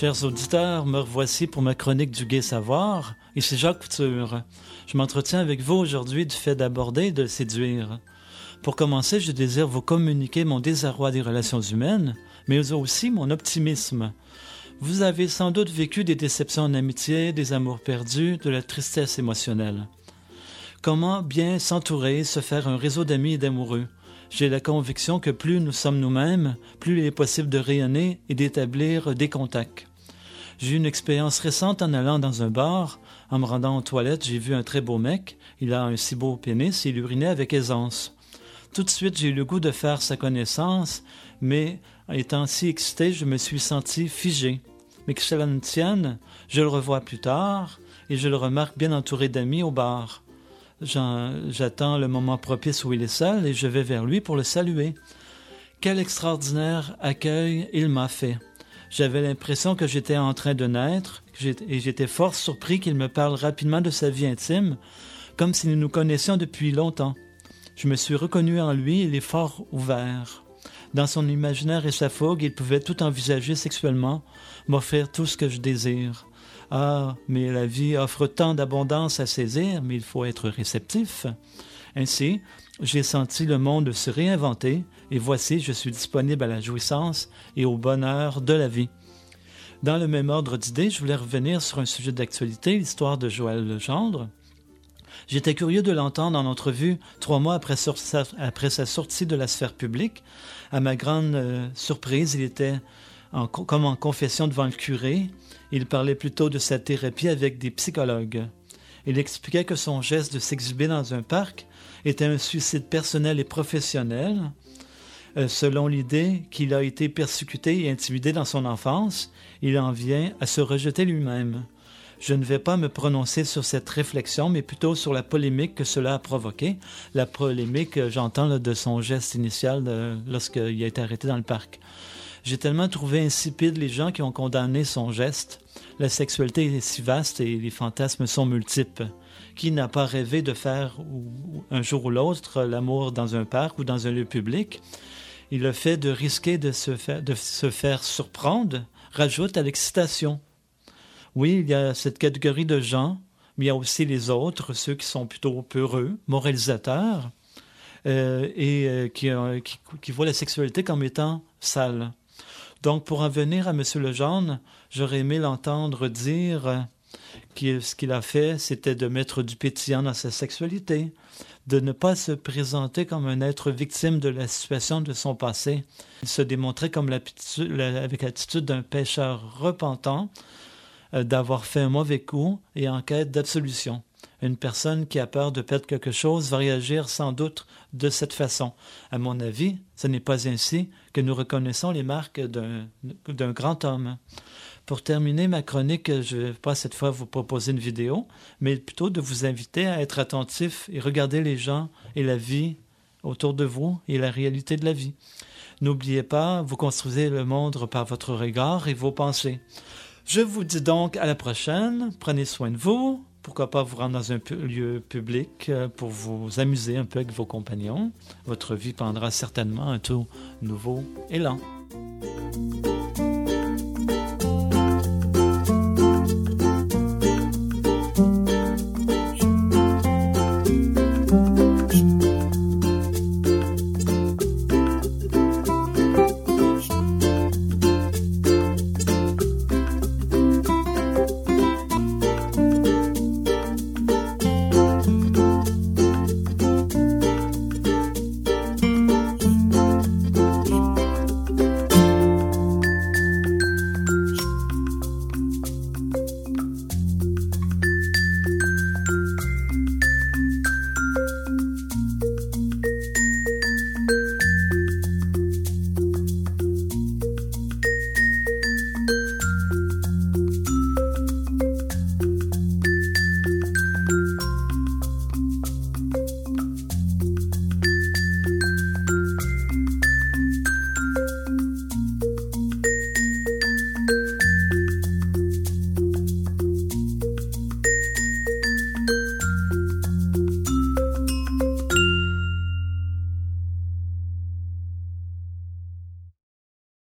Chers auditeurs, me revoici pour ma chronique du Gai Savoir. Ici Jacques Couture. Je m'entretiens avec vous aujourd'hui du fait d'aborder et de séduire. Pour commencer, je désire vous communiquer mon désarroi des relations humaines, mais aussi mon optimisme. Vous avez sans doute vécu des déceptions en amitié, des amours perdus, de la tristesse émotionnelle. Comment bien s'entourer, se faire un réseau d'amis et d'amoureux? J'ai la conviction que plus nous sommes nous-mêmes, plus il est possible de rayonner et d'établir des contacts. J'ai eu une expérience récente en allant dans un bar. En me rendant aux toilettes, j'ai vu un très beau mec. Il a un si beau pénis et il urinait avec aisance. Tout de suite, j'ai eu le goût de faire sa connaissance, mais étant si excité, je me suis senti figé. Mais que cela ne tienne, je le revois plus tard et je le remarque bien entouré d'amis au bar. J'attends le moment propice où il est seul et je vais vers lui pour le saluer. Quel extraordinaire accueil il m'a fait. J'avais l'impression que j'étais en train de naître et j'étais fort surpris qu'il me parle rapidement de sa vie intime, comme si nous nous connaissions depuis longtemps. Je me suis reconnu en lui, il est fort ouvert. Dans son imaginaire et sa fougue, il pouvait tout envisager sexuellement, m'offrir tout ce que je désire. Ah, mais la vie offre tant d'abondance à saisir, mais il faut être réceptif. Ainsi, j'ai senti le monde se réinventer, et voici, je suis disponible à la jouissance et au bonheur de la vie. Dans le même ordre d'idées, je voulais revenir sur un sujet d'actualité, l'histoire de Joël Legendre. J'étais curieux de l'entendre en entrevue trois mois après, sa sortie de la sphère publique. À ma grande euh, surprise, il était comme en confession devant le curé, il parlait plutôt de sa thérapie avec des psychologues. Il expliquait que son geste de s'exhiber dans un parc était un suicide personnel et professionnel, euh, selon l'idée qu'il a été persécuté et intimidé dans son enfance, il en vient à se rejeter lui-même. Je ne vais pas me prononcer sur cette réflexion, mais plutôt sur la polémique que cela a provoqué. La polémique, euh, j'entends, de son geste initial lorsqu'il a été arrêté dans le parc. J'ai tellement trouvé insipide les gens qui ont condamné son geste. La sexualité est si vaste et les fantasmes sont multiples. Qui n'a pas rêvé de faire un jour ou l'autre l'amour dans un parc ou dans un lieu public? Et le fait de risquer de se faire, surprendre rajoute à l'excitation. Oui, il y a cette catégorie de gens, mais il y a aussi les autres, ceux qui sont plutôt peureux, moralisateurs, euh, et euh, qui voient la sexualité comme étant sale. Donc, pour en venir à M. Lejeune, j'aurais aimé l'entendre dire que ce qu'il a fait, c'était de mettre du pétillant dans sa sexualité, de ne pas se présenter comme un être victime de la situation de son passé. Il se démontrait comme avec l'attitude d'un pécheur repentant, euh, d'avoir fait un mauvais coup et en quête d'absolution. Une personne qui a peur de perdre quelque chose va réagir sans doute de cette façon. À mon avis, ce n'est pas ainsi que nous reconnaissons les marques d'un grand homme. Pour terminer ma chronique, je ne vais pas cette fois vous proposer une vidéo, mais plutôt de vous inviter à être attentif et regarder les gens et la vie autour de vous et la réalité de la vie. N'oubliez pas, vous construisez le monde par votre regard et vos pensées. Je vous dis donc à la prochaine, prenez soin de vous, pourquoi pas vous rendre dans un lieu public euh, pour vous amuser un peu avec vos compagnons. Votre vie prendra certainement un tout nouveau élan.